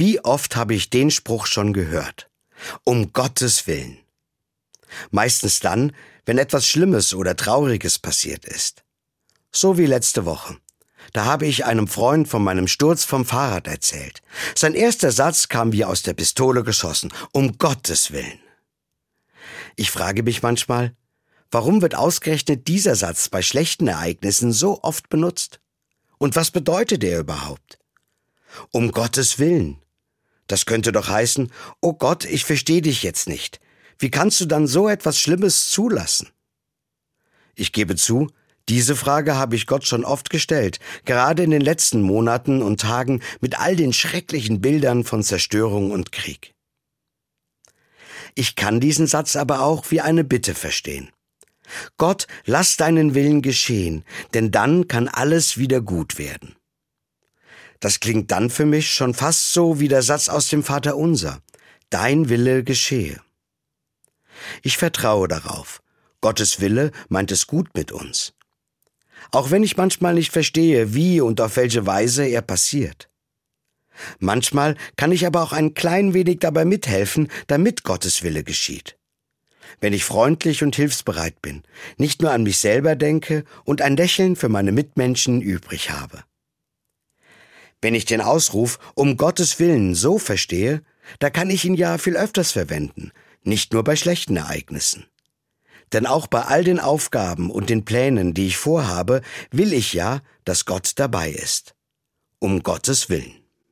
Wie oft habe ich den Spruch schon gehört? Um Gottes Willen. Meistens dann, wenn etwas Schlimmes oder Trauriges passiert ist. So wie letzte Woche. Da habe ich einem Freund von meinem Sturz vom Fahrrad erzählt. Sein erster Satz kam wie aus der Pistole geschossen. Um Gottes Willen. Ich frage mich manchmal, warum wird ausgerechnet dieser Satz bei schlechten Ereignissen so oft benutzt? Und was bedeutet er überhaupt? Um Gottes Willen. Das könnte doch heißen, oh Gott, ich verstehe dich jetzt nicht. Wie kannst du dann so etwas Schlimmes zulassen? Ich gebe zu, diese Frage habe ich Gott schon oft gestellt, gerade in den letzten Monaten und Tagen mit all den schrecklichen Bildern von Zerstörung und Krieg. Ich kann diesen Satz aber auch wie eine Bitte verstehen. Gott, lass deinen Willen geschehen, denn dann kann alles wieder gut werden. Das klingt dann für mich schon fast so wie der Satz aus dem Vater Unser. Dein Wille geschehe. Ich vertraue darauf. Gottes Wille meint es gut mit uns auch wenn ich manchmal nicht verstehe, wie und auf welche Weise er passiert. Manchmal kann ich aber auch ein klein wenig dabei mithelfen, damit Gottes Wille geschieht. Wenn ich freundlich und hilfsbereit bin, nicht nur an mich selber denke und ein Lächeln für meine Mitmenschen übrig habe. Wenn ich den Ausruf um Gottes Willen so verstehe, da kann ich ihn ja viel öfters verwenden, nicht nur bei schlechten Ereignissen. Denn auch bei all den Aufgaben und den Plänen, die ich vorhabe, will ich ja, dass Gott dabei ist. Um Gottes Willen.